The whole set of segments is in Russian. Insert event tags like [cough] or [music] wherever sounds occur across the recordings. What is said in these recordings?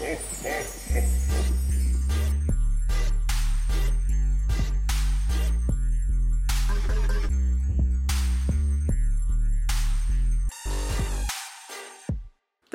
Ha ha ha!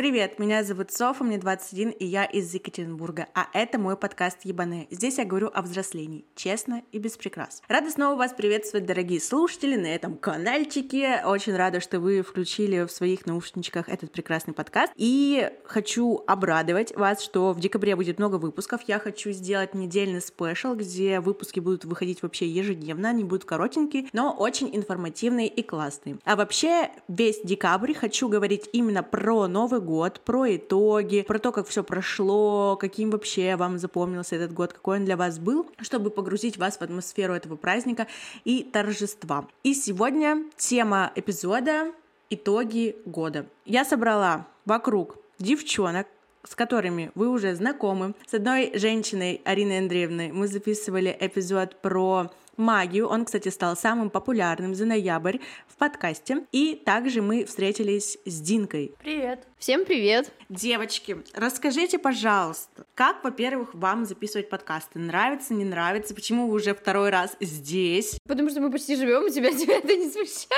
Привет, меня зовут Софа, мне 21, и я из Екатеринбурга, а это мой подкаст Ебане. Здесь я говорю о взрослении, честно и без прикрас. Рада снова вас приветствовать, дорогие слушатели, на этом каналчике. Очень рада, что вы включили в своих наушничках этот прекрасный подкаст. И хочу обрадовать вас, что в декабре будет много выпусков. Я хочу сделать недельный спешл, где выпуски будут выходить вообще ежедневно, они будут коротенькие, но очень информативные и классные. А вообще весь декабрь хочу говорить именно про Новый год, про итоги, про то, как все прошло, каким вообще вам запомнился этот год, какой он для вас был, чтобы погрузить вас в атмосферу этого праздника и торжества. И сегодня тема эпизода итоги года. Я собрала вокруг девчонок, с которыми вы уже знакомы. С одной женщиной, Ариной Андреевной, мы записывали эпизод про магию. Он, кстати, стал самым популярным за ноябрь в подкасте. И также мы встретились с Динкой. Привет. Всем привет. Девочки, расскажите, пожалуйста, как, во-первых, вам записывать подкасты? Нравится, не нравится? Почему вы уже второй раз здесь? Потому что мы почти живем, у тебя тебя [laughs] это не смущает.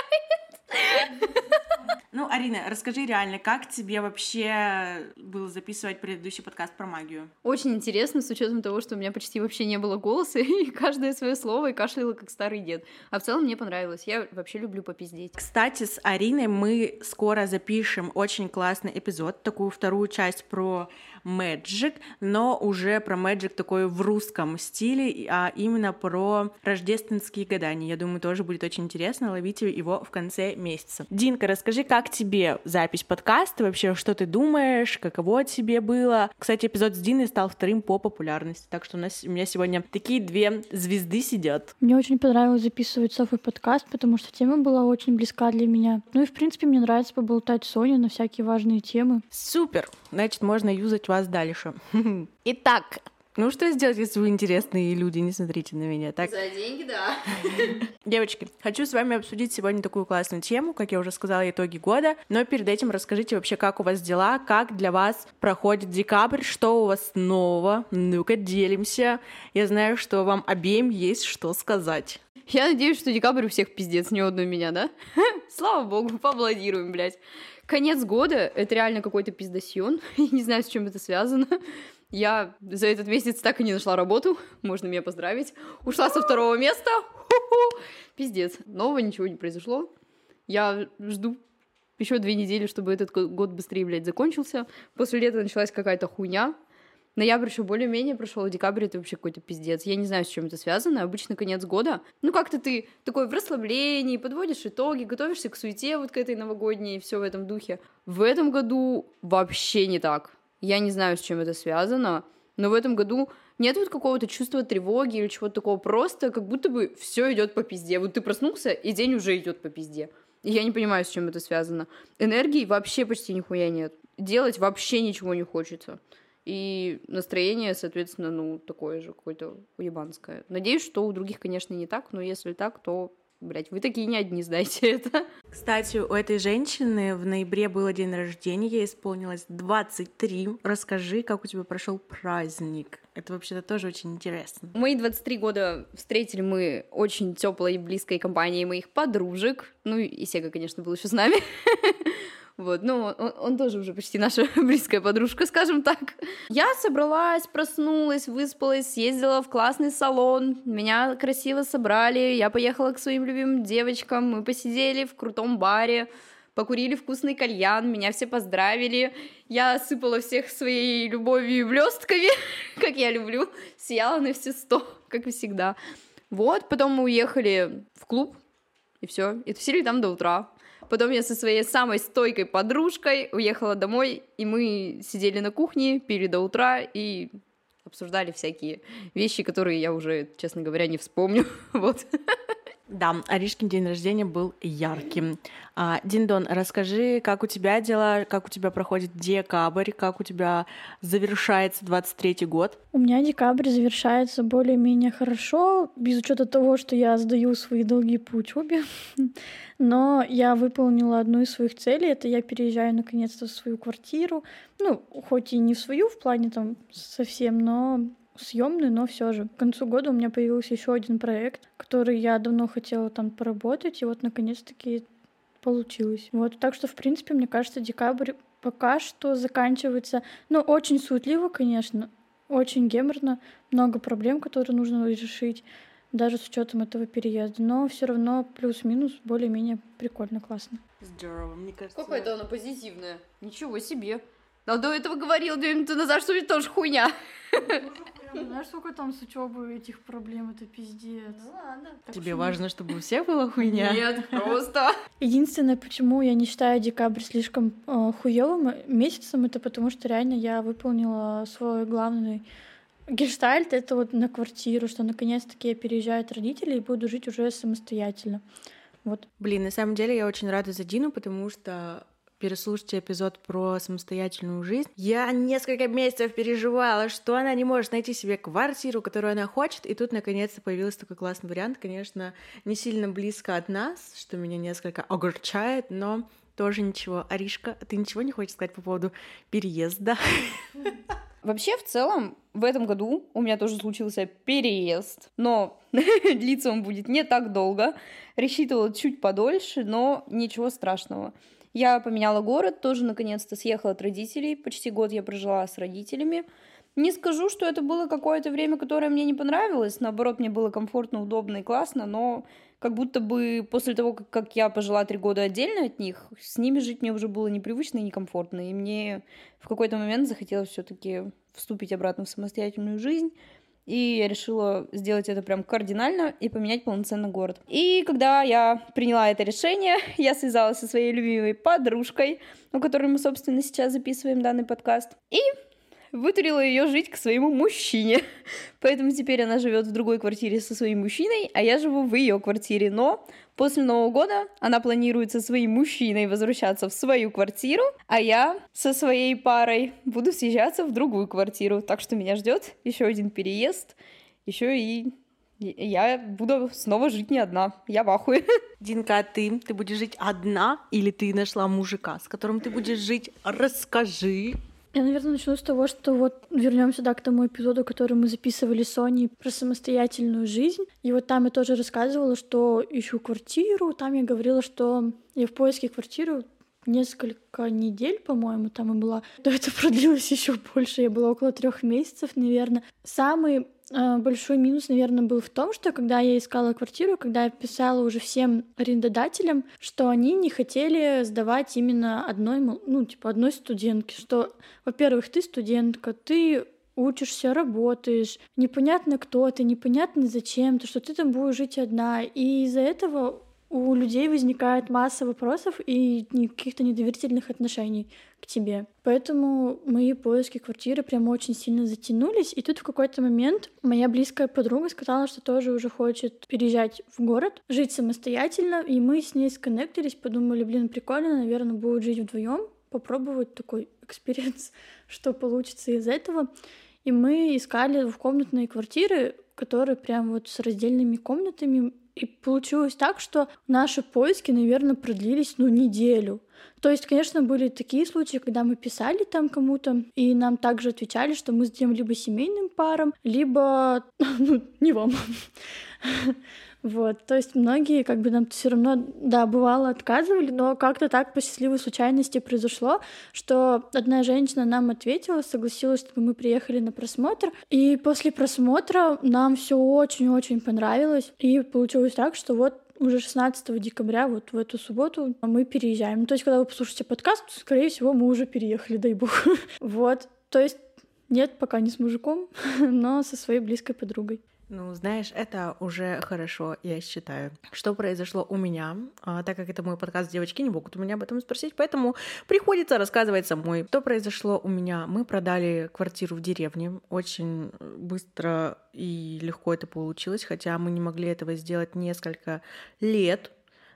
Ну, Арина, расскажи реально, как тебе вообще было записывать предыдущий подкаст про магию? Очень интересно, с учетом того, что у меня почти вообще не было голоса, [laughs] и каждое свое слово и кашляла, как старый дед. А в целом мне понравилось. Я вообще люблю попиздеть. Кстати, с Ариной мы скоро запишем очень классный эпизод, такую вторую часть про Magic, но уже про Magic такой в русском стиле, а именно про рождественские гадания. Я думаю, тоже будет очень интересно. Ловите его в конце месяца. Динка, расскажи, как тебе запись подкаста, вообще, что ты думаешь, каково тебе было? Кстати, эпизод с Диной стал вторым по популярности, так что у, нас, у меня сегодня такие две звезды сидят. Мне очень понравилось записывать Софой подкаст, потому что тема была очень близка для меня. Ну и, в принципе, мне нравится поболтать с Соней на всякие важные темы. Супер! Значит, можно юзать вас дальше. [laughs] Итак, ну что сделать, если вы интересные люди, не смотрите на меня, так? За деньги, да. [laughs] Девочки, хочу с вами обсудить сегодня такую классную тему, как я уже сказала, итоги года, но перед этим расскажите вообще, как у вас дела, как для вас проходит декабрь, что у вас нового, ну-ка делимся. Я знаю, что вам обеим есть что сказать. Я надеюсь, что декабрь у всех пиздец, не одной меня, да? [laughs] Слава богу, поаплодируем, блядь. Конец года — это реально какой-то пиздосьон. [laughs] Я не знаю, с чем это связано. Я за этот месяц так и не нашла работу. Можно меня поздравить. Ушла со второго места. Ху-ху. Пиздец. Нового ничего не произошло. Я жду еще две недели, чтобы этот год быстрее, блядь, закончился. После лета началась какая-то хуйня. Ноябрь еще более-менее прошел, декабрь это вообще какой-то пиздец. Я не знаю, с чем это связано. Обычно конец года. Ну, как-то ты такой в расслаблении, подводишь итоги, готовишься к суете вот к этой новогодней, все в этом духе. В этом году вообще не так. Я не знаю, с чем это связано, но в этом году нет вот какого-то чувства тревоги или чего-то такого. Просто как будто бы все идет по пизде. Вот ты проснулся, и день уже идет по пизде. И я не понимаю, с чем это связано. Энергии вообще почти нихуя нет. Делать вообще ничего не хочется. И настроение, соответственно, ну, такое же, какое-то уебанское. Надеюсь, что у других, конечно, не так, но если так, то Блять, вы такие не одни, знаете это. Кстати, у этой женщины в ноябре было день рождения, ей исполнилось 23. Расскажи, как у тебя прошел праздник. Это вообще-то тоже очень интересно. Мои 23 года встретили мы очень теплой и близкой компанией моих подружек. Ну и Сега, конечно, был еще с нами. [laughs] Вот, ну, он, он тоже уже почти наша [laughs] близкая подружка, скажем так. Я собралась, проснулась, выспалась, съездила в классный салон, меня красиво собрали, я поехала к своим любимым девочкам, мы посидели в крутом баре, покурили вкусный кальян, меня все поздравили, я осыпала всех своей любовью и блестками, [laughs] как я люблю, сияла на все сто, как всегда. Вот, потом мы уехали в клуб, и все, и тусили там до утра. Потом я со своей самой стойкой подружкой уехала домой, и мы сидели на кухне, пили до утра и обсуждали всякие вещи, которые я уже, честно говоря, не вспомню. [laughs] Вот. Да, Аришкин день рождения был ярким. А, Диндон, расскажи, как у тебя дела, как у тебя проходит декабрь, как у тебя завершается 23-й год? У меня декабрь завершается более-менее хорошо, без учета того, что я сдаю свои долги по учебе. [laughs] Но я выполнила одну из своих целей, это я переезжаю наконец-то в свою квартиру. Ну, хоть и не в свою в плане там совсем, но съемный, но все же. К концу года у меня появился еще один проект, который я давно хотела там поработать, и вот наконец-таки получилось. Вот, так что, в принципе, мне кажется, декабрь пока что заканчивается, ну, очень суетливо, конечно, очень геморно, много проблем, которые нужно решить, даже с учетом этого переезда. Но все равно плюс-минус более-менее прикольно, классно. Здорово, мне кажется. Какое-то оно позитивное. Ничего себе. Но до этого говорил две минуты назад, что это тоже хуйня. Знаешь, сколько там с учебой этих проблем, это пиздец. Ну ладно. Тебе важно, чтобы у всех была хуйня? Нет, просто. Единственное, почему я не считаю декабрь слишком э, хуевым месяцем, это потому что реально я выполнила свой главный гештальт, это вот на квартиру, что наконец-таки я переезжаю от родителей и буду жить уже самостоятельно. Вот. Блин, на самом деле я очень рада за Дину, потому что переслушайте эпизод про самостоятельную жизнь. Я несколько месяцев переживала, что она не может найти себе квартиру, которую она хочет, и тут наконец-то появился такой классный вариант, конечно, не сильно близко от нас, что меня несколько огорчает, но тоже ничего. Аришка, ты ничего не хочешь сказать по поводу переезда? Вообще, в целом, в этом году у меня тоже случился переезд, но [laughs] длиться он будет не так долго. Рассчитывала чуть подольше, но ничего страшного. Я поменяла город, тоже наконец-то съехала от родителей. Почти год я прожила с родителями. Не скажу, что это было какое-то время, которое мне не понравилось. Наоборот, мне было комфортно, удобно и классно, но как будто бы после того, как я пожила три года отдельно от них, с ними жить мне уже было непривычно и некомфортно. И мне в какой-то момент захотелось все-таки вступить обратно в самостоятельную жизнь и я решила сделать это прям кардинально и поменять полноценно город. И когда я приняла это решение, [laughs] я связалась со своей любимой подружкой, у которой мы, собственно, сейчас записываем данный подкаст, и вытурила ее жить к своему мужчине. [laughs] Поэтому теперь она живет в другой квартире со своим мужчиной, а я живу в ее квартире. Но После Нового года она планирует со своим мужчиной возвращаться в свою квартиру, а я со своей парой буду съезжаться в другую квартиру. Так что меня ждет еще один переезд, еще и я буду снова жить не одна. Я в ахуе. [laughs] Динка, а ты? Ты будешь жить одна или ты нашла мужика, с которым ты будешь жить? Расскажи. Я, наверное, начну с того, что вот вернемся да, к тому эпизоду, который мы записывали с Соней про самостоятельную жизнь. И вот там я тоже рассказывала, что ищу квартиру. Там я говорила, что я в поиске квартиры несколько недель, по-моему, там и была. [laughs] То это продлилось еще больше. Я была около трех месяцев, наверное. Самый большой минус, наверное, был в том, что когда я искала квартиру, когда я писала уже всем арендодателям, что они не хотели сдавать именно одной, ну, типа, одной студентке, что, во-первых, ты студентка, ты учишься, работаешь, непонятно кто ты, непонятно зачем ты, что ты там будешь жить одна. И из-за этого у людей возникает масса вопросов и каких-то недоверительных отношений к тебе. Поэтому мои поиски квартиры прям очень сильно затянулись. И тут в какой-то момент моя близкая подруга сказала, что тоже уже хочет переезжать в город, жить самостоятельно. И мы с ней сконнектились, подумали, блин, прикольно, наверное, будет жить вдвоем, попробовать такой experience, [laughs] что получится из этого. И мы искали двухкомнатные квартиры, которые прям вот с раздельными комнатами и получилось так, что наши поиски, наверное, продлились, ну, неделю. То есть, конечно, были такие случаи, когда мы писали там кому-то, и нам также отвечали, что мы сдаем либо семейным парам, либо, [laughs] ну, не вам. Вот, то есть многие как бы нам все равно, да, бывало отказывали, но как-то так по счастливой случайности произошло, что одна женщина нам ответила, согласилась, чтобы мы приехали на просмотр, и после просмотра нам все очень-очень понравилось, и получилось так, что вот уже 16 декабря, вот в эту субботу, мы переезжаем. Ну, то есть, когда вы послушаете подкаст, скорее всего, мы уже переехали, дай бог. [laughs] Вот, то есть нет, пока не с мужиком, [laughs] но со своей близкой подругой. Ну, знаешь, это уже хорошо, я считаю. Что произошло у меня, а, так как это мой подкаст, девочки не могут у меня об этом спросить, поэтому приходится рассказывать самой. Что произошло у меня? Мы продали квартиру в деревне. Очень быстро и легко это получилось, хотя мы не могли этого сделать несколько лет.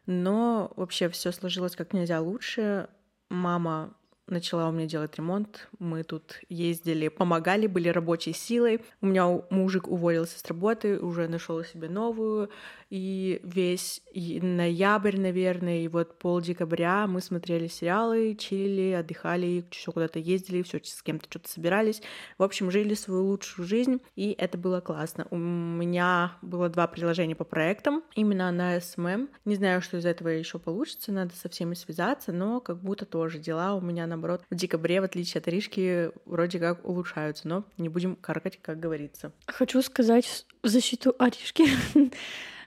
Но вообще все сложилось как нельзя лучше. Мама начала у меня делать ремонт. Мы тут ездили, помогали, были рабочей силой. У меня мужик уволился с работы, уже нашел себе новую. И весь ноябрь, наверное, и вот пол декабря мы смотрели сериалы, чили, отдыхали, еще куда-то ездили, все с кем-то что-то собирались. В общем, жили свою лучшую жизнь, и это было классно. У меня было два приложения по проектам, именно на SMM. Не знаю, что из этого еще получится, надо со всеми связаться, но как будто тоже дела у меня, наоборот, в декабре, в отличие от Рижки, вроде как улучшаются, но не будем каркать, как говорится. Хочу сказать в защиту Аришки. [laughs]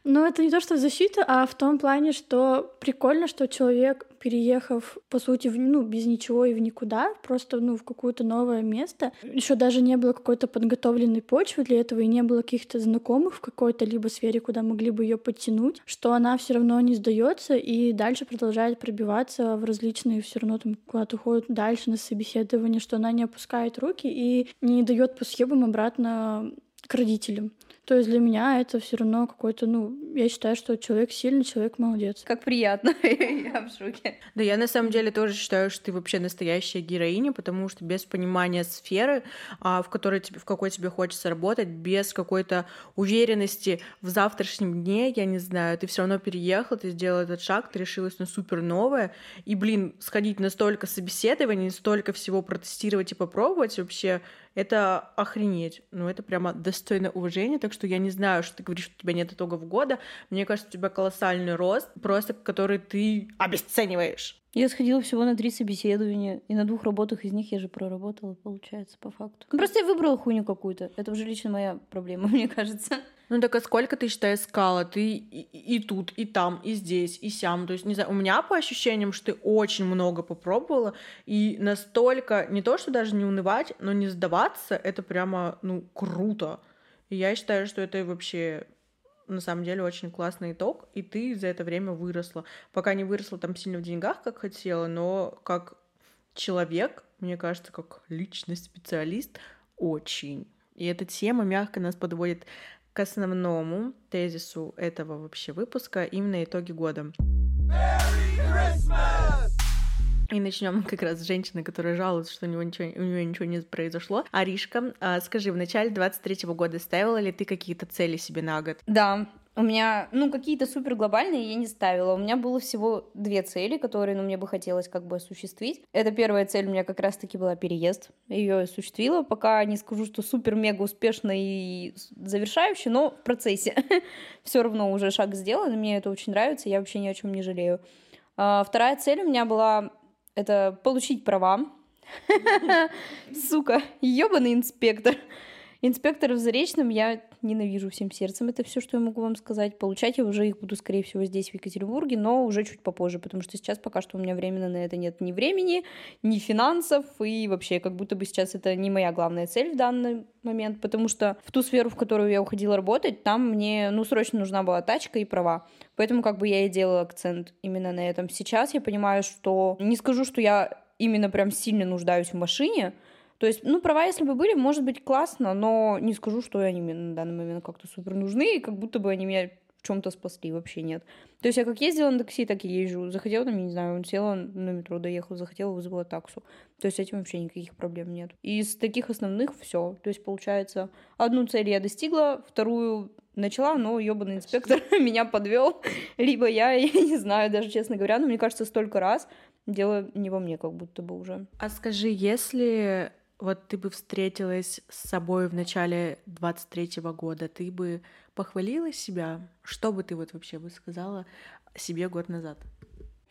Но это не то, что защита, а в том плане, что прикольно, что человек, переехав, по сути, в, ну, без ничего и в никуда, просто, ну, в какое-то новое место, еще даже не было какой-то подготовленной почвы для этого, и не было каких-то знакомых в какой-то либо сфере, куда могли бы ее подтянуть, что она все равно не сдается и дальше продолжает пробиваться в различные, все равно там куда-то уходит дальше на собеседование, что она не опускает руки и не дает по схемам обратно к родителям. То есть для меня это все равно какой-то, ну, я считаю, что человек сильный, человек молодец. Как приятно, [laughs] я в шоке. Да, я на самом деле тоже считаю, что ты вообще настоящая героиня, потому что без понимания сферы, а, в которой тебе, в какой тебе хочется работать, без какой-то уверенности в завтрашнем дне, я не знаю, ты все равно переехал, ты сделал этот шаг, ты решилась на супер новое, и, блин, сходить на столько собеседований, столько всего протестировать и попробовать вообще это охренеть. Ну, это прямо достойно уважения, так что я не знаю, что ты говоришь, что у тебя нет итогов года. Мне кажется, у тебя колоссальный рост, просто который ты обесцениваешь. Я сходила всего на три собеседования, и на двух работах из них я же проработала, получается, по факту. Ну, просто я выбрала хуйню какую-то. Это уже лично моя проблема, [laughs] мне кажется. Ну так а сколько ты, считай, искала? Ты и, и тут, и там, и здесь, и сям. То есть, не знаю, у меня по ощущениям, что ты очень много попробовала, и настолько, не то, что даже не унывать, но не сдаваться, это прямо, ну, круто. И я считаю, что это вообще на самом деле очень классный итог, и ты за это время выросла. Пока не выросла там сильно в деньгах, как хотела, но как человек, мне кажется, как личность, специалист, очень. И эта тема мягко нас подводит к основному тезису этого вообще выпуска, именно итоги года. И начнем как раз с женщины, которая жалуется, что у, него ничего, у нее ничего не произошло. Аришка, а, скажи, в начале 23-го года ставила ли ты какие-то цели себе на год? Да, у меня, ну, какие-то супер глобальные я не ставила. У меня было всего две цели, которые, ну, мне бы хотелось как бы осуществить. Это первая цель у меня как раз-таки была переезд. Ее осуществила. Пока не скажу, что супер-мега успешно и завершающе, но в процессе. [laughs] Все равно уже шаг сделан, мне это очень нравится, я вообще ни о чем не жалею. А, вторая цель у меня была это получить права. [laughs] Сука, ебаный инспектор. Инспектор в Заречном я ненавижу всем сердцем. Это все, что я могу вам сказать. Получать я уже их буду, скорее всего, здесь, в Екатеринбурге, но уже чуть попозже, потому что сейчас пока что у меня временно на это нет ни времени, ни финансов, и вообще, как будто бы сейчас это не моя главная цель в данный момент, потому что в ту сферу, в которую я уходила работать, там мне, ну, срочно нужна была тачка и права. Поэтому как бы я и делала акцент именно на этом. Сейчас я понимаю, что не скажу, что я именно прям сильно нуждаюсь в машине, то есть, ну, права, если бы были, может быть, классно, но не скажу, что они мне на данный момент как-то супер нужны, и как будто бы они меня в чем-то спасли, вообще нет. То есть я как ездила на такси, так и езжу. Захотела, там, я не знаю, села на метро, доехала, захотела, вызвала таксу. То есть с этим вообще никаких проблем нет. Из таких основных все. То есть, получается, одну цель я достигла, вторую начала, но ебаный инспектор [laughs] меня подвел. Либо я, я не знаю, даже честно говоря, но мне кажется, столько раз дело не во мне, как будто бы уже. А скажи, если вот ты бы встретилась с собой в начале 23-го года, ты бы похвалила себя? Что бы ты вот вообще бы сказала себе год назад?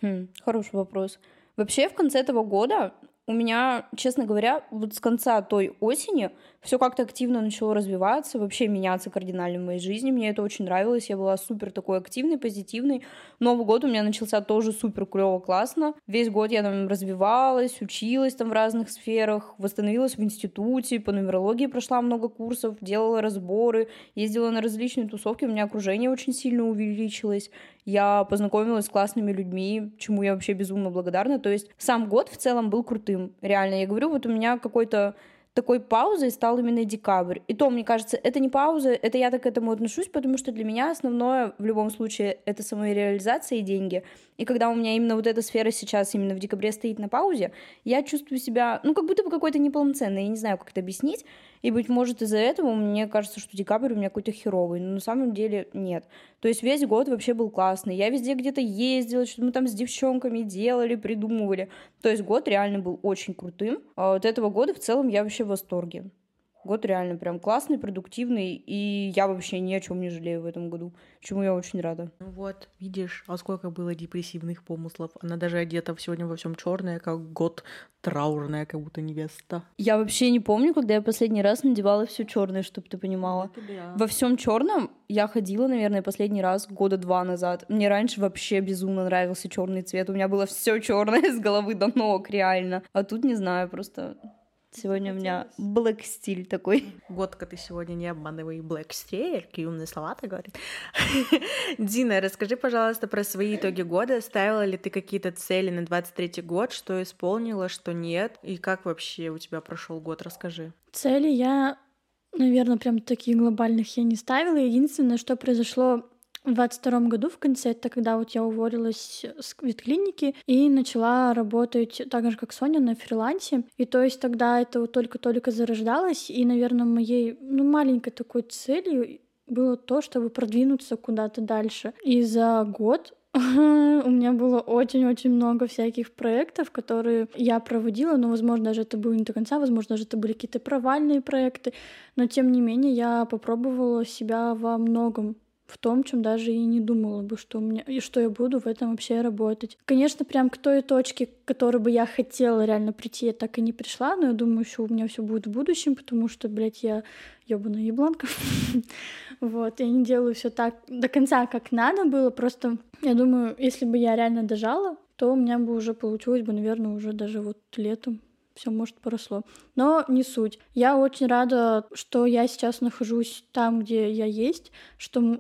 Хм, хороший вопрос. Вообще в конце этого года у меня, честно говоря, вот с конца той осени все как-то активно начало развиваться, вообще меняться кардинально в моей жизни. Мне это очень нравилось. Я была супер такой активной, позитивной. Новый год у меня начался тоже супер клево, классно. Весь год я там развивалась, училась там в разных сферах, восстановилась в институте, по нумерологии прошла много курсов, делала разборы, ездила на различные тусовки. У меня окружение очень сильно увеличилось. Я познакомилась с классными людьми, чему я вообще безумно благодарна. То есть сам год в целом был крутым. Реально, я говорю, вот у меня какой-то такой паузой стал именно декабрь. И то, мне кажется, это не пауза, это я так к этому отношусь, потому что для меня основное в любом случае это самореализация и деньги. И когда у меня именно вот эта сфера сейчас именно в декабре стоит на паузе, я чувствую себя, ну, как будто бы какой-то неполноценной. Я не знаю, как это объяснить. И, быть может, из-за этого мне кажется, что декабрь у меня какой-то херовый. Но на самом деле нет. То есть весь год вообще был классный. Я везде где-то ездила, что-то мы там с девчонками делали, придумывали. То есть год реально был очень крутым. А от этого года в целом я вообще в восторге. Год реально прям классный, продуктивный, и я вообще ни о чем не жалею в этом году, чему я очень рада. Ну вот, видишь, а сколько было депрессивных помыслов. Она даже одета сегодня во всем черное, как год траурная, как будто невеста. Я вообще не помню, когда я последний раз надевала все черное, чтобы ты понимала. Да. Во всем черном я ходила, наверное, последний раз года два назад. Мне раньше вообще безумно нравился черный цвет. У меня было все черное [laughs] с головы до ног, реально. А тут не знаю, просто Сегодня у меня black стиль такой. Годка ты сегодня не обманывай black стиль, какие умные слова ты говорит. [laughs] Дина, расскажи, пожалуйста, про свои итоги года. Ставила ли ты какие-то цели на 23 год, что исполнила, что нет, и как вообще у тебя прошел год? Расскажи. Цели я, наверное, прям таких глобальных я не ставила. Единственное, что произошло в 22 году в конце, это когда вот я уволилась с ветклиники и начала работать так же, как Соня, на фрилансе. И то есть тогда это вот только-только зарождалось, и, наверное, моей, ну, маленькой такой целью было то, чтобы продвинуться куда-то дальше. И за год [laughs] у меня было очень-очень много всяких проектов, которые я проводила, но, возможно, даже это было не до конца, возможно, даже это были какие-то провальные проекты, но, тем не менее, я попробовала себя во многом в том, чем даже и не думала бы, что у меня и что я буду в этом вообще работать. Конечно, прям к той точке, к которой бы я хотела реально прийти, я так и не пришла, но я думаю, что у меня все будет в будущем, потому что, блядь, я ёбаная ебланка. [laughs] вот, я не делаю все так до конца, как надо было, просто я думаю, если бы я реально дожала, то у меня бы уже получилось бы, наверное, уже даже вот летом все может поросло. Но не суть. Я очень рада, что я сейчас нахожусь там, где я есть, что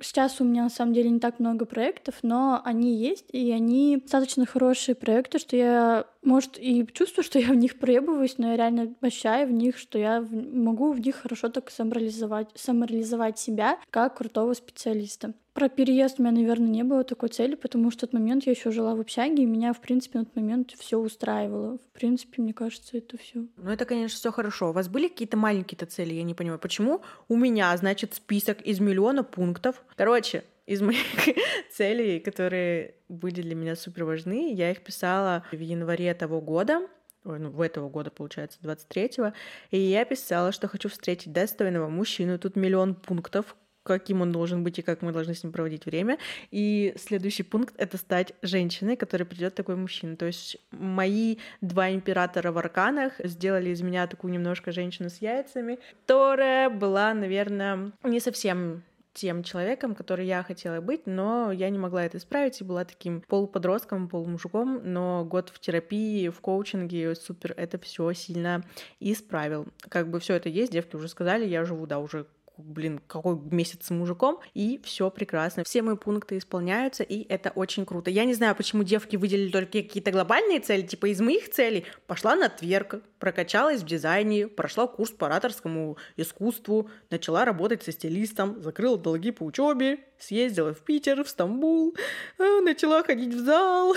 Сейчас у меня на самом деле не так много проектов, но они есть, и они достаточно хорошие проекты, что я, может, и чувствую, что я в них проебываюсь, но я реально ощущаю в них, что я могу в них хорошо так самореализовать, самореализовать себя как крутого специалиста. Про переезд у меня, наверное, не было такой цели, потому что в тот момент я еще жила в общаге, и меня, в принципе, на тот момент все устраивало. В принципе, мне кажется, это все. Ну, это, конечно, все хорошо. У вас были какие-то маленькие-то цели? Я не понимаю, почему у меня, значит, список из миллиона пунктов. Короче, из моих [laughs] целей, которые были для меня супер важны, я их писала в январе того года, ой, ну, в этого года, получается, 23-го, и я писала, что хочу встретить достойного мужчину, тут миллион пунктов, каким он должен быть и как мы должны с ним проводить время. И следующий пункт — это стать женщиной, которой придет такой мужчина. То есть мои два императора в арканах сделали из меня такую немножко женщину с яйцами, которая была, наверное, не совсем тем человеком, который я хотела быть, но я не могла это исправить и была таким полуподростком, полумужиком, но год в терапии, в коучинге супер это все сильно исправил. Как бы все это есть, девки уже сказали, я живу, да, уже блин, какой месяц с мужиком, и все прекрасно. Все мои пункты исполняются, и это очень круто. Я не знаю, почему девки выделили только какие-то глобальные цели, типа из моих целей пошла на тверк, прокачалась в дизайне, прошла курс по ораторскому искусству, начала работать со стилистом, закрыла долги по учебе, съездила в Питер, в Стамбул, э, начала ходить в зал,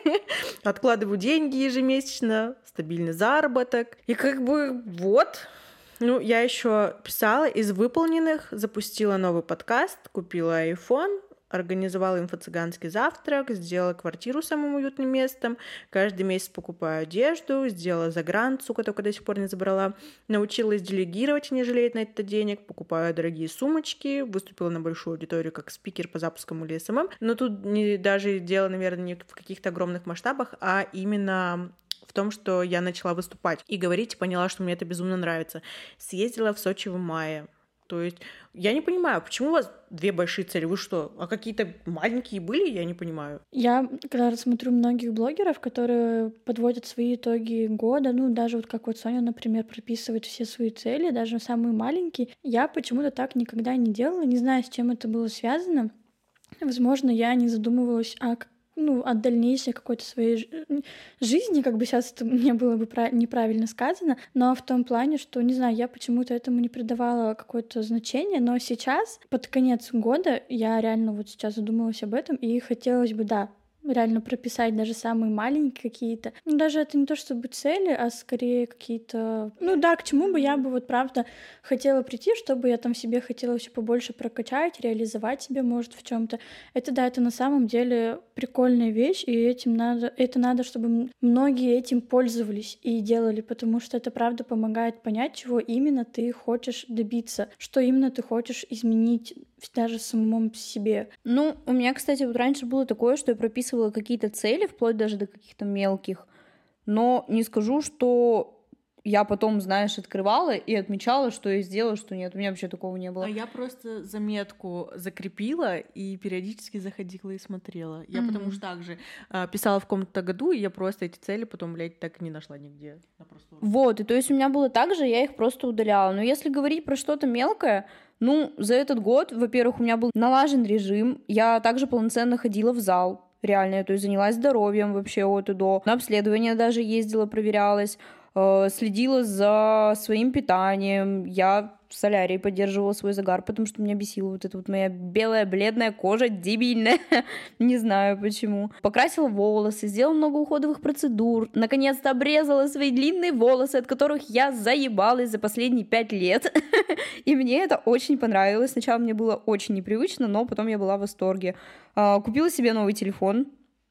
[laughs] откладываю деньги ежемесячно, стабильный заработок. И как бы вот, ну, я еще писала из выполненных, запустила новый подкаст, купила iPhone, организовала инфо-цыганский завтрак, сделала квартиру самым уютным местом, каждый месяц покупаю одежду, сделала загран, сука, только до сих пор не забрала, научилась делегировать, не жалею на это денег, покупаю дорогие сумочки, выступила на большую аудиторию как спикер по запускам или SMM, но тут не даже дело, наверное, не в каких-то огромных масштабах, а именно в том, что я начала выступать и говорить, и поняла, что мне это безумно нравится. Съездила в Сочи в мае, то есть я не понимаю, почему у вас две большие цели? Вы что, а какие-то маленькие были? Я не понимаю. Я, когда смотрю многих блогеров, которые подводят свои итоги года, ну, даже вот как вот Соня, например, прописывает все свои цели, даже самые маленькие, я почему-то так никогда не делала, не знаю, с чем это было связано. Возможно, я не задумывалась о ну, от дальнейшей какой-то своей жизни, как бы сейчас это мне было бы неправильно сказано, но в том плане, что, не знаю, я почему-то этому не придавала какое-то значение, но сейчас, под конец года, я реально вот сейчас задумалась об этом, и хотелось бы, да, реально прописать даже самые маленькие какие-то. Ну, даже это не то чтобы цели, а скорее какие-то... Ну да, к чему бы я бы вот правда хотела прийти, чтобы я там себе хотела все побольше прокачать, реализовать себя, может, в чем то Это да, это на самом деле прикольная вещь, и этим надо, это надо, чтобы многие этим пользовались и делали, потому что это правда помогает понять, чего именно ты хочешь добиться, что именно ты хочешь изменить даже самому себе. Ну, у меня, кстати, вот раньше было такое, что я прописывала какие-то цели, вплоть даже до каких-то мелких, но не скажу, что я потом, знаешь, открывала и отмечала, что я сделала, что нет. У меня вообще такого не было. А я просто заметку закрепила и периодически заходила и смотрела. Я mm-hmm. потому что также э, писала в каком-то году, и я просто эти цели потом, блядь, так и не нашла нигде. Вот, и то есть у меня было так же, я их просто удаляла. Но если говорить про что-то мелкое, ну, за этот год, во-первых, у меня был налажен режим, я также полноценно ходила в зал, реально, то есть занялась здоровьем вообще от и до, на обследование даже ездила, проверялась, следила за своим питанием, я в солярии поддерживала свой загар, потому что меня бесила вот эта вот моя белая бледная кожа, дебильная, [laughs] не знаю почему. Покрасила волосы, сделала много уходовых процедур, наконец-то обрезала свои длинные волосы, от которых я заебалась за последние пять лет, [laughs] и мне это очень понравилось. Сначала мне было очень непривычно, но потом я была в восторге. А, купила себе новый телефон,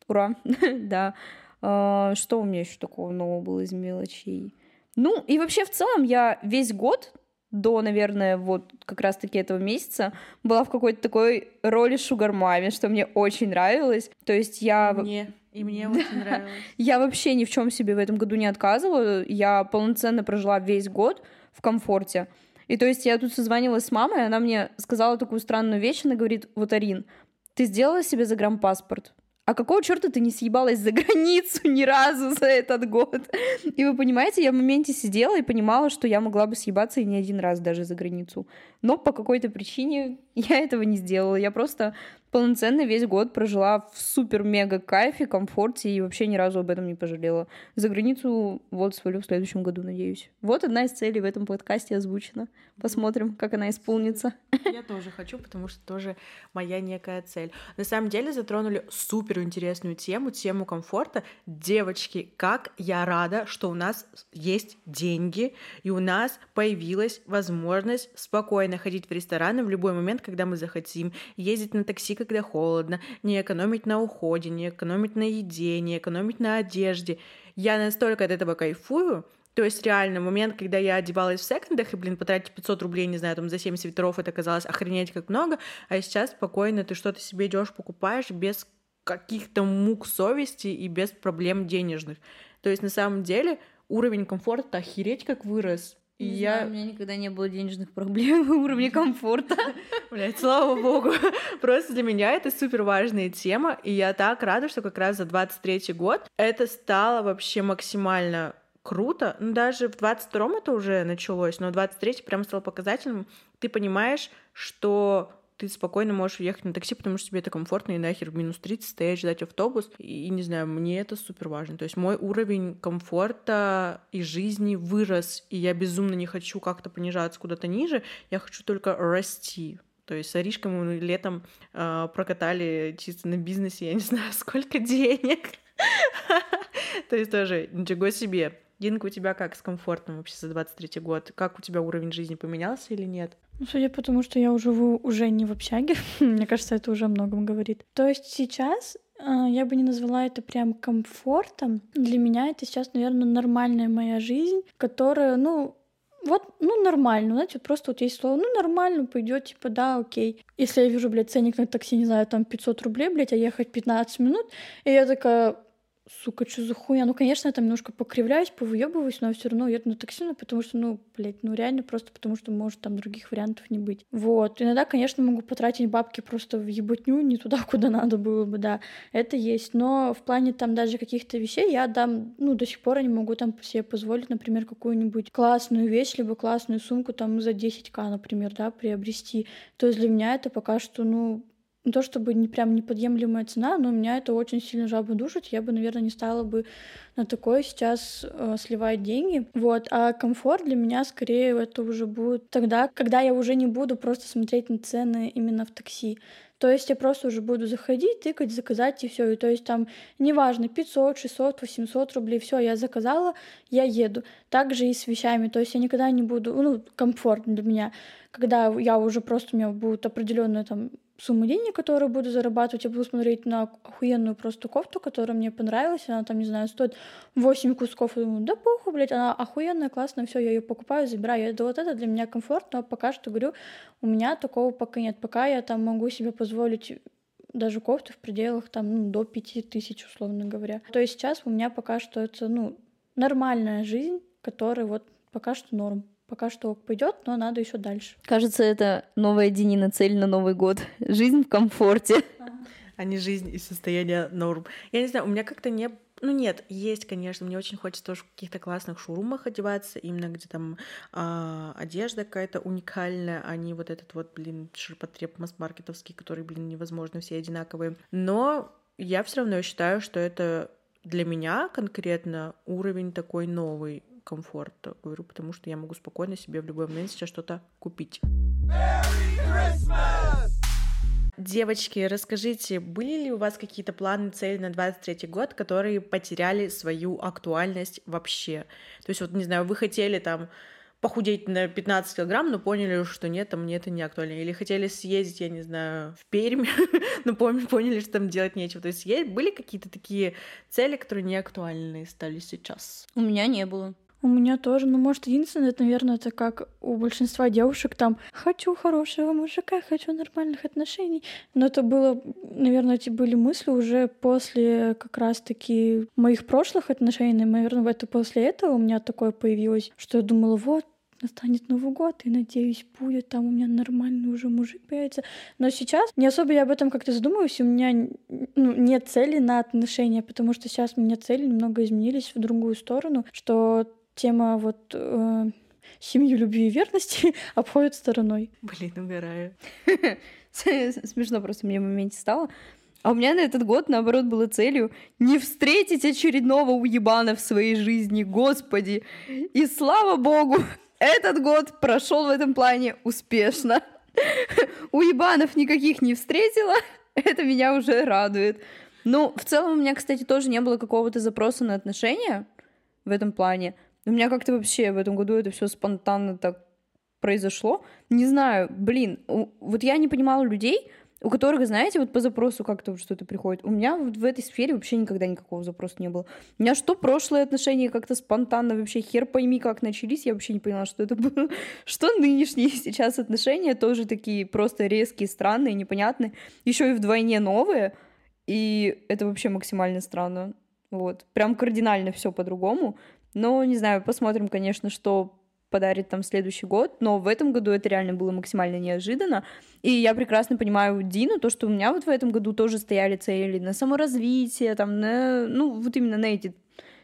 ура, [laughs] да, что у меня еще такого нового было из мелочей? Ну, и вообще в целом я весь год до, наверное, вот как раз-таки этого месяца была в какой-то такой роли шугар-маме, что мне очень нравилось. То есть я... Мне. И мне [laughs] очень нравилось. Я вообще ни в чем себе в этом году не отказывала. Я полноценно прожила весь год в комфорте. И то есть я тут созванивалась с мамой, она мне сказала такую странную вещь, она говорит, вот, Арин, ты сделала себе загранпаспорт? А какого черта ты не съебалась за границу ни разу за этот год? И вы понимаете, я в моменте сидела и понимала, что я могла бы съебаться и не один раз даже за границу. Но по какой-то причине я этого не сделала. Я просто полноценно весь год прожила в супер-мега кайфе, комфорте и вообще ни разу об этом не пожалела. За границу вот свалю в следующем году, надеюсь. Вот одна из целей в этом подкасте озвучена. Посмотрим, как она исполнится. Я тоже хочу, потому что тоже моя некая цель. На самом деле затронули супер интересную тему, тему комфорта. Девочки, как я рада, что у нас есть деньги, и у нас появилась возможность спокойно ходить в рестораны в любой момент, когда мы захотим, ездить на такси, когда холодно, не экономить на уходе, не экономить на еде, не экономить на одежде. Я настолько от этого кайфую, то есть реально момент, когда я одевалась в секондах и, блин, потратить 500 рублей, не знаю, там за 7 свитеров, это казалось охренеть как много, а сейчас спокойно ты что-то себе идешь покупаешь без каких-то мук совести и без проблем денежных. То есть на самом деле уровень комфорта охереть как вырос. Не я... Знаю, у меня никогда не было денежных проблем уровня комфорта. [laughs] Блять, слава богу. Просто для меня это супер важная тема, и я так рада, что как раз за 23 год это стало вообще максимально круто. Ну, даже в 22-м это уже началось, но в 23 прям стало показательным. Ты понимаешь, что ты спокойно можешь уехать на такси, потому что тебе это комфортно, и нахер в минус 30 стоять, ждать автобус. И, не знаю, мне это супер важно. То есть мой уровень комфорта и жизни вырос, и я безумно не хочу как-то понижаться куда-то ниже, я хочу только расти. То есть с Аришкой мы летом э, прокатали чисто на бизнесе, я не [laughs] знаю, сколько денег. [laughs] То есть тоже ничего себе. Динка, у тебя как с комфортом вообще за 23 год? Как у тебя уровень жизни поменялся или нет? Ну, судя по тому, что я уже живу уже не в общаге, [laughs] мне кажется, это уже о многом говорит. То есть сейчас а, я бы не назвала это прям комфортом. Для меня это сейчас, наверное, нормальная моя жизнь, которая, ну, вот, ну, нормально, знаете, просто вот есть слово, ну, нормально, пойдет, типа, да, окей. Если я вижу, блядь, ценник на такси, не знаю, там 500 рублей, блядь, а ехать 15 минут, и я такая, сука, что за хуйня? Ну, конечно, я там немножко покривляюсь, повыебываюсь, но все равно еду на такси, ну, потому что, ну, блядь, ну, реально просто потому, что может там других вариантов не быть. Вот. Иногда, конечно, могу потратить бабки просто в ебутню, не туда, [laughs] куда надо было бы, да. Это есть. Но в плане там даже каких-то вещей я дам, ну, до сих пор не могу там себе позволить, например, какую-нибудь классную вещь, либо классную сумку там за 10к, например, да, приобрести. То есть для меня это пока что, ну, не то чтобы не прям неподъемлемая цена, но меня это очень сильно жаба душит. Я бы, наверное, не стала бы на такое сейчас э, сливать деньги. Вот. А комфорт для меня скорее это уже будет тогда, когда я уже не буду просто смотреть на цены именно в такси. То есть я просто уже буду заходить, тыкать, заказать и все. И то есть там неважно, 500, 600, 800 рублей, все, я заказала, я еду. Также и с вещами. То есть я никогда не буду, ну, комфортно для меня, когда я уже просто, у меня будет определенная там сумму денег, которую буду зарабатывать, я буду смотреть на охуенную просто кофту, которая мне понравилась, она там, не знаю, стоит 8 кусков, и думаю, да похуй, блядь, она охуенная, классная, все, я ее покупаю, забираю. Это вот это для меня комфорт, но пока что, говорю, у меня такого пока нет. Пока я там могу себе позволить даже кофту в пределах там ну, до пяти тысяч, условно говоря. То есть сейчас у меня пока что это, ну, нормальная жизнь, которая вот пока что норм пока что пойдет, но надо еще дальше. Кажется, это новая Денина цель на Новый год. Жизнь в комфорте. А не жизнь и состояние норм. Я не знаю, у меня как-то не ну нет, есть, конечно, мне очень хочется тоже в каких-то классных шоурумах одеваться, именно где там э, одежда какая-то уникальная, а не вот этот вот, блин, ширпотреб масс-маркетовский, который, блин, невозможно, все одинаковые. Но я все равно считаю, что это для меня конкретно уровень такой новый комфорта, говорю, потому что я могу спокойно себе в любой момент сейчас что-то купить. Девочки, расскажите, были ли у вас какие-то планы, цели на 23 год, которые потеряли свою актуальность вообще? То есть, вот, не знаю, вы хотели там похудеть на 15 килограмм, но поняли, что нет, там мне это не актуально. Или хотели съездить, я не знаю, в Пермь, [laughs] но поняли, что там делать нечего. То есть были какие-то такие цели, которые не актуальны стали сейчас? У меня не было. У меня тоже, ну, может, единственное, это, наверное, это как у большинства девушек, там, хочу хорошего мужика, хочу нормальных отношений. Но это было, наверное, эти были мысли уже после как раз-таки моих прошлых отношений, наверное, это после этого у меня такое появилось, что я думала, вот, настанет Новый год, и, надеюсь, будет там у меня нормальный уже мужик появится. Но сейчас не особо я об этом как-то задумываюсь, у меня ну, нет цели на отношения, потому что сейчас у меня цели немного изменились в другую сторону, что тема вот э, семьи, любви и верности [laughs] обходит стороной. Блин, угораю. [laughs] Смешно просто мне в моменте стало. А у меня на этот год, наоборот, было целью не встретить очередного уебана в своей жизни, господи. И слава богу, [laughs] этот год прошел в этом плане успешно. Уебанов никаких не встретила, это меня уже радует. Ну, в целом у меня, кстати, тоже не было какого-то запроса на отношения в этом плане. У меня как-то вообще в этом году это все спонтанно так произошло. Не знаю, блин, вот я не понимала людей, у которых, знаете, вот по запросу как-то что-то приходит. У меня вот в этой сфере вообще никогда никакого запроса не было. У меня что прошлые отношения как-то спонтанно вообще хер пойми как начались, я вообще не поняла, что это было. [laughs] Что нынешние сейчас отношения тоже такие просто резкие, странные, непонятные. Еще и вдвойне новые. И это вообще максимально странно. Вот. Прям кардинально все по-другому. Но, не знаю, посмотрим, конечно, что подарит там следующий год, но в этом году это реально было максимально неожиданно. И я прекрасно понимаю Дину, то, что у меня вот в этом году тоже стояли цели на саморазвитие, там, на, ну, вот именно на эти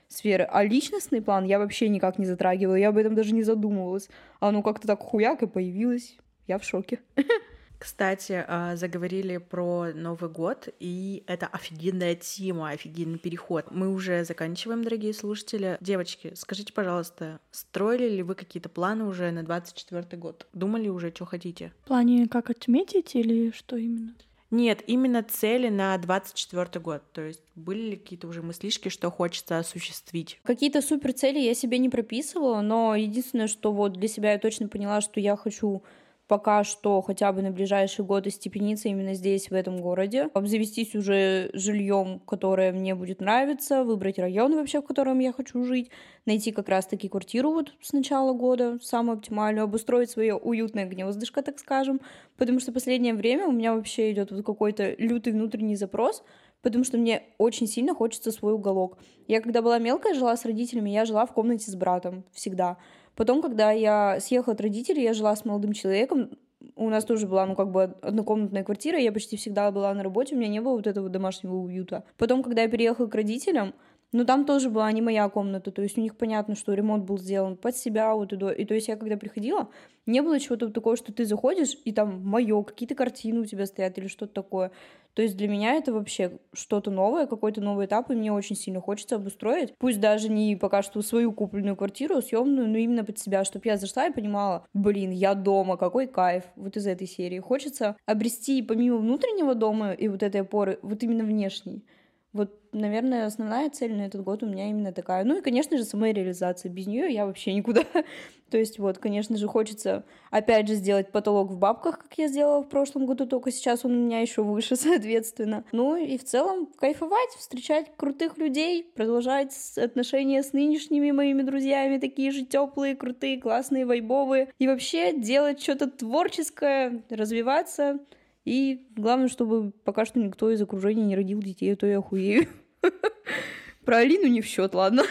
сферы. А личностный план я вообще никак не затрагивала, я об этом даже не задумывалась. А оно как-то так хуяк и появилось. Я в шоке. [laughs] Кстати, а, заговорили про Новый год, и это офигенная тема, офигенный переход. Мы уже заканчиваем, дорогие слушатели. Девочки, скажите, пожалуйста, строили ли вы какие-то планы уже на 24 год? Думали уже, что хотите? В плане как отметить или что именно? Нет, именно цели на 24 год. То есть были ли какие-то уже мыслишки, что хочется осуществить? Какие-то супер цели я себе не прописывала, но единственное, что вот для себя я точно поняла, что я хочу пока что хотя бы на ближайший год остепениться именно здесь, в этом городе, обзавестись уже жильем, которое мне будет нравиться, выбрать район вообще, в котором я хочу жить, найти как раз-таки квартиру вот с начала года, самую оптимальную, обустроить свое уютное гнездышко, так скажем, потому что последнее время у меня вообще идет вот какой-то лютый внутренний запрос потому что мне очень сильно хочется свой уголок. Я когда была мелкая, жила с родителями, я жила в комнате с братом всегда. Потом, когда я съехала от родителей, я жила с молодым человеком, у нас тоже была, ну, как бы однокомнатная квартира, я почти всегда была на работе, у меня не было вот этого домашнего уюта. Потом, когда я переехала к родителям, ну, там тоже была не моя комната, то есть у них понятно, что ремонт был сделан под себя, вот и, до... и то есть я когда приходила, не было чего-то такого, что ты заходишь, и там мое, какие-то картины у тебя стоят или что-то такое. То есть для меня это вообще что-то новое, какой-то новый этап, и мне очень сильно хочется обустроить. Пусть даже не пока что свою купленную квартиру, съемную, но именно под себя, чтобы я зашла и понимала, блин, я дома, какой кайф вот из этой серии. Хочется обрести помимо внутреннего дома и вот этой опоры, вот именно внешний. Вот, наверное, основная цель на этот год у меня именно такая. Ну и, конечно же, самореализация. Без нее я вообще никуда. [laughs] То есть вот, конечно же, хочется опять же сделать потолок в бабках, как я сделала в прошлом году, только сейчас он у меня еще выше, [laughs] соответственно. Ну и в целом кайфовать, встречать крутых людей, продолжать отношения с нынешними моими друзьями, такие же теплые, крутые, классные, вайбовые. И вообще делать что-то творческое, развиваться, и главное, чтобы пока что никто из окружения не родил детей, а то я охуею. [laughs] Про Алину не в счет, ладно.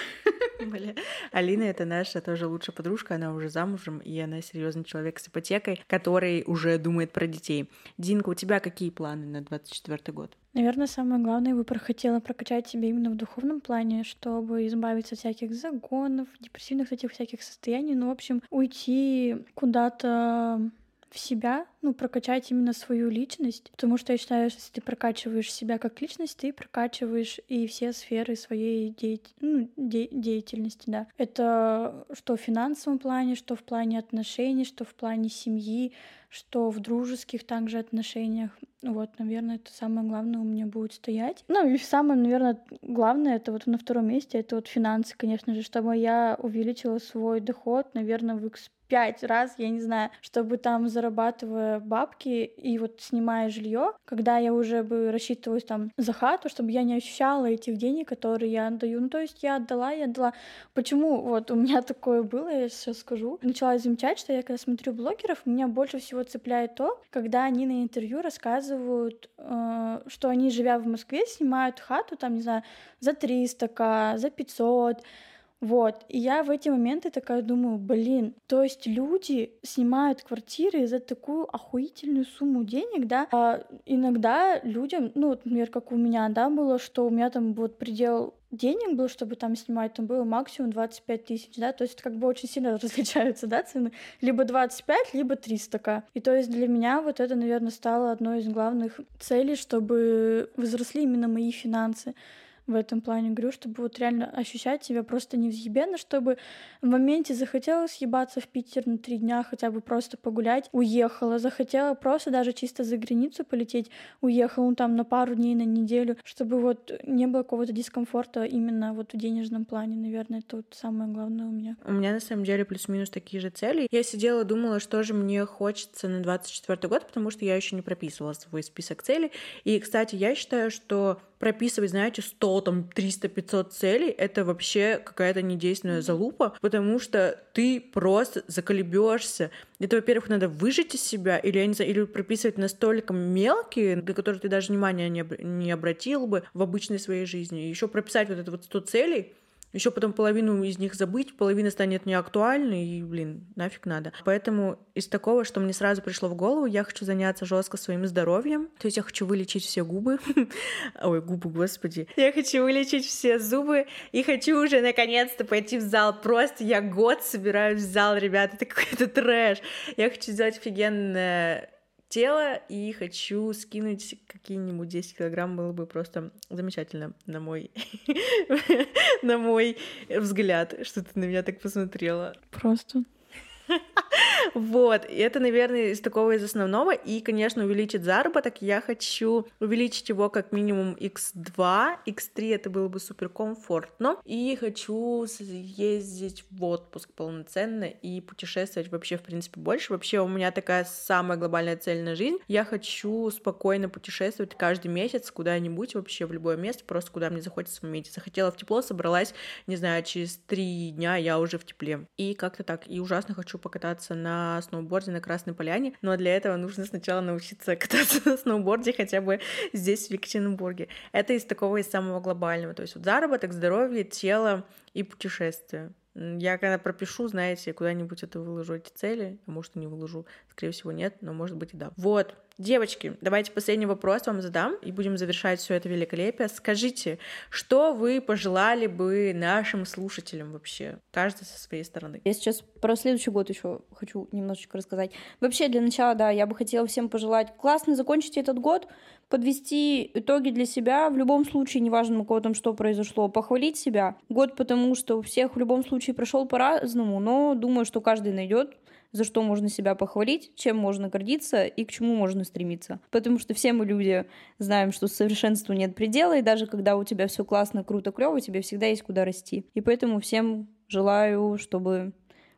Бля. Алина это наша тоже лучшая подружка, она уже замужем, и она серьезный человек с ипотекой, который уже думает про детей. Динка, у тебя какие планы на 24 год? Наверное, самое главное, выбор хотела прокачать себя именно в духовном плане, чтобы избавиться от всяких загонов, депрессивных этих всяких состояний, ну, в общем, уйти куда-то в себя, ну, прокачать именно свою личность, потому что я считаю, что если ты прокачиваешь себя как личность, ты прокачиваешь и все сферы своей де... ну, де... деятельности, да. Это что в финансовом плане, что в плане отношений, что в плане семьи, что в дружеских также отношениях. Вот, наверное, это самое главное у меня будет стоять. Ну и самое, наверное, главное, это вот на втором месте, это вот финансы, конечно же, чтобы я увеличила свой доход, наверное, в X пять раз, я не знаю, чтобы там зарабатывая бабки и вот снимая жилье, когда я уже бы рассчитываюсь там за хату, чтобы я не ощущала этих денег, которые я отдаю. Ну, то есть я отдала, я отдала. Почему вот у меня [laughs] такое было, я сейчас скажу. Начала замечать, что я когда смотрю блогеров, меня больше всего цепляет то, когда они на интервью рассказывают, э, что они, живя в Москве, снимают хату, там, не знаю, за 300к, за 500, вот, и я в эти моменты такая думаю, блин, то есть люди снимают квартиры за такую охуительную сумму денег, да, а иногда людям, ну, вот, например, как у меня, да, было, что у меня там вот предел денег был, чтобы там снимать, там было максимум 25 тысяч, да, то есть как бы очень сильно [laughs] различаются, да, цены, либо 25, либо 300к. И то есть для меня вот это, наверное, стало одной из главных целей, чтобы возросли именно мои финансы в этом плане говорю, чтобы вот реально ощущать себя просто невъебенно, чтобы в моменте захотела съебаться в Питер на три дня, хотя бы просто погулять, уехала, захотела просто даже чисто за границу полететь, уехала ну, там на пару дней, на неделю, чтобы вот не было какого-то дискомфорта именно вот в денежном плане, наверное, вот самое главное у меня. У меня на самом деле плюс-минус такие же цели. Я сидела, думала, что же мне хочется на 24 год, потому что я еще не прописывала свой список целей. И, кстати, я считаю, что прописывать, знаете, 100, там, 300, 500 целей, это вообще какая-то недейственная залупа, потому что ты просто заколебешься. Это, во-первых, надо выжить из себя, или, я не знаю, или прописывать настолько мелкие, до которых ты даже внимания не, не обратил бы в обычной своей жизни. Еще прописать вот это вот 100 целей, еще потом половину из них забыть, половина станет неактуальной, и, блин, нафиг надо. Поэтому из такого, что мне сразу пришло в голову, я хочу заняться жестко своим здоровьем. То есть я хочу вылечить все губы. [laughs] Ой, губы, господи. Я хочу вылечить все зубы и хочу уже наконец-то пойти в зал. Просто я год собираюсь в зал, ребята, это какой-то трэш. Я хочу сделать офигенное тело и хочу скинуть какие-нибудь 10 килограмм, было бы просто замечательно на мой, [laughs] на мой взгляд, что ты на меня так посмотрела. Просто [laughs] Вот, и это, наверное, из такого из основного. И, конечно, увеличить заработок. Я хочу увеличить его как минимум x2, x3 это было бы супер комфортно. И хочу ездить в отпуск полноценно и путешествовать вообще, в принципе, больше. Вообще у меня такая самая глобальная цель на жизнь. Я хочу спокойно путешествовать каждый месяц куда-нибудь вообще в любое место, просто куда мне захочется в моменте. Захотела в тепло, собралась, не знаю, через три дня я уже в тепле. И как-то так. И ужасно хочу покататься на сноуборде на Красной Поляне, но для этого нужно сначала научиться [laughs] кататься на сноуборде хотя бы здесь, в Екатеринбурге. Это из такого, из самого глобального, то есть вот заработок, здоровье, тело и путешествия. Я когда пропишу, знаете, куда-нибудь это выложу эти цели, а может и не выложу, скорее всего нет, но может быть и да. Вот, девочки, давайте последний вопрос вам задам и будем завершать все это великолепие. Скажите, что вы пожелали бы нашим слушателям вообще, каждый со своей стороны? Я сейчас про следующий год еще хочу немножечко рассказать. Вообще для начала, да, я бы хотела всем пожелать классно закончить этот год, подвести итоги для себя, в любом случае, неважно у кого там что произошло, похвалить себя. Год, потому что у всех в любом случае прошел по-разному, но думаю, что каждый найдет за что можно себя похвалить, чем можно гордиться и к чему можно стремиться. Потому что все мы люди знаем, что совершенству нет предела, и даже когда у тебя все классно, круто, клево, тебе всегда есть куда расти. И поэтому всем желаю, чтобы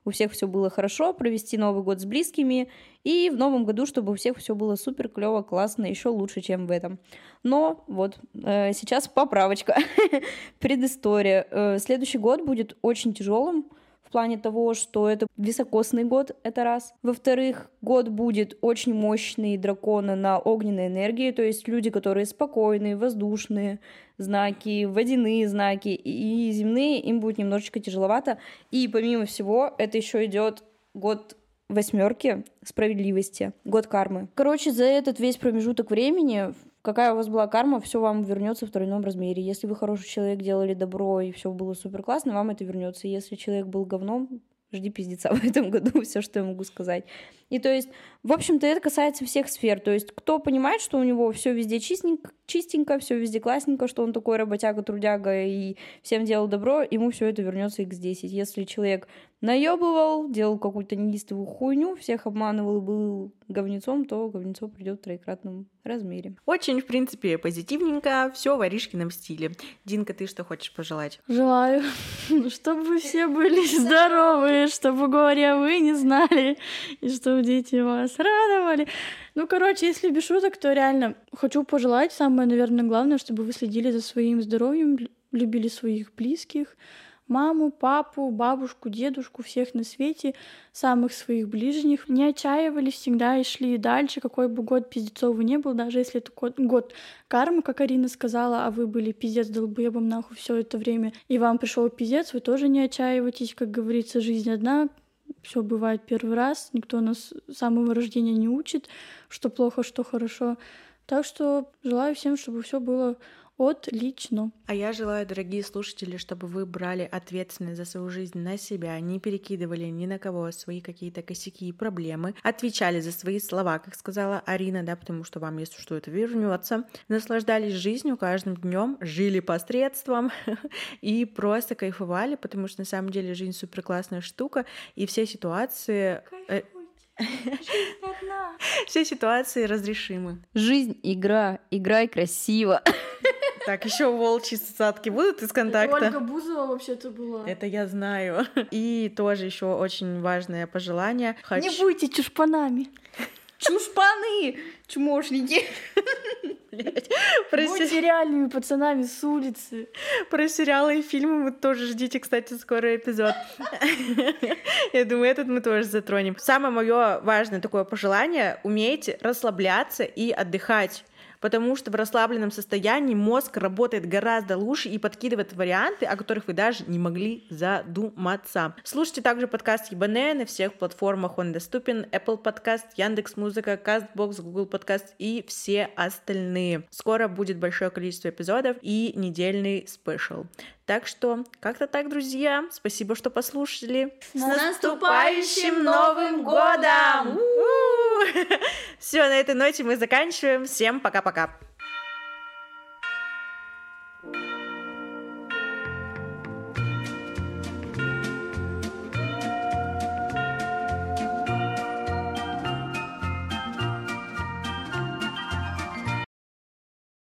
у всех все было хорошо, провести Новый год с близкими, и в новом году, чтобы у всех все было супер, клево, классно, еще лучше, чем в этом. Но вот э, сейчас поправочка, [laughs] предыстория. Э, следующий год будет очень тяжелым, плане того, что это високосный год, это раз. Во-вторых, год будет очень мощный дракона на огненной энергии, то есть люди, которые спокойные, воздушные, знаки, водяные знаки и земные, им будет немножечко тяжеловато. И помимо всего, это еще идет год восьмерки справедливости, год кармы. Короче, за этот весь промежуток времени какая у вас была карма, все вам вернется в тройном размере. Если вы хороший человек, делали добро и все было супер классно, вам это вернется. Если человек был говном, жди пиздеца [laughs] в этом году, все, что я могу сказать. И то есть, в общем-то, это касается всех сфер. То есть, кто понимает, что у него все везде чистенько, чистенько, все везде классненько, что он такой работяга, трудяга и всем делал добро, ему все это вернется x10. Если человек наебывал, делал какую-то неистовую хуйню, всех обманывал и был говнецом, то говнецо придет в троекратном размере. Очень, в принципе, позитивненько, все в Аришкином стиле. Динка, ты что хочешь пожелать? Желаю, [laughs] чтобы все были здоровы, чтобы горе вы не знали, и чтобы дети вас радовали. Ну, короче, если без шуток, то реально хочу пожелать, самое, наверное, главное, чтобы вы следили за своим здоровьем, любили своих близких, маму, папу, бабушку, дедушку, всех на свете, самых своих ближних. Не отчаивались всегда и шли дальше, какой бы год пиздецовый не был, даже если это год, год кармы, как Арина сказала, а вы были пиздец долбоебом нахуй все это время, и вам пришел пиздец, вы тоже не отчаивайтесь, как говорится, жизнь одна, все бывает первый раз, никто нас с самого рождения не учит, что плохо, что хорошо. Так что желаю всем, чтобы все было отлично. А я желаю, дорогие слушатели, чтобы вы брали ответственность за свою жизнь на себя, не перекидывали ни на кого свои какие-то косяки и проблемы, отвечали за свои слова, как сказала Арина, да, потому что вам, если что, это вернется, наслаждались жизнью каждым днем, жили посредством [laughs] и просто кайфовали, потому что на самом деле жизнь супер классная штука, и все ситуации... Э, все ситуации разрешимы. Жизнь — игра. Играй красиво. Так, еще волчьи цацатки будут из контакта? Это Ольга Бузова вообще-то была. Это я знаю. И тоже еще очень важное пожелание. Хочу... Не будьте чушпанами. Чушпаны! Чмошники! Про Будьте се... реальными пацанами с улицы. Про сериалы и фильмы вы тоже ждите, кстати, скорый эпизод. [laughs] Я думаю, этот мы тоже затронем. Самое мое важное такое пожелание — умейте расслабляться и отдыхать потому что в расслабленном состоянии мозг работает гораздо лучше и подкидывает варианты, о которых вы даже не могли задуматься. Слушайте также подкаст Ебане на всех платформах, он доступен, Apple Podcast, Яндекс Музыка, Castbox, Google Podcast и все остальные. Скоро будет большое количество эпизодов и недельный спешл. Так что как-то так, друзья. Спасибо, что послушали. С, С наступающим Новым годом! [laughs] Все, на этой ноте мы заканчиваем. Всем пока-пока.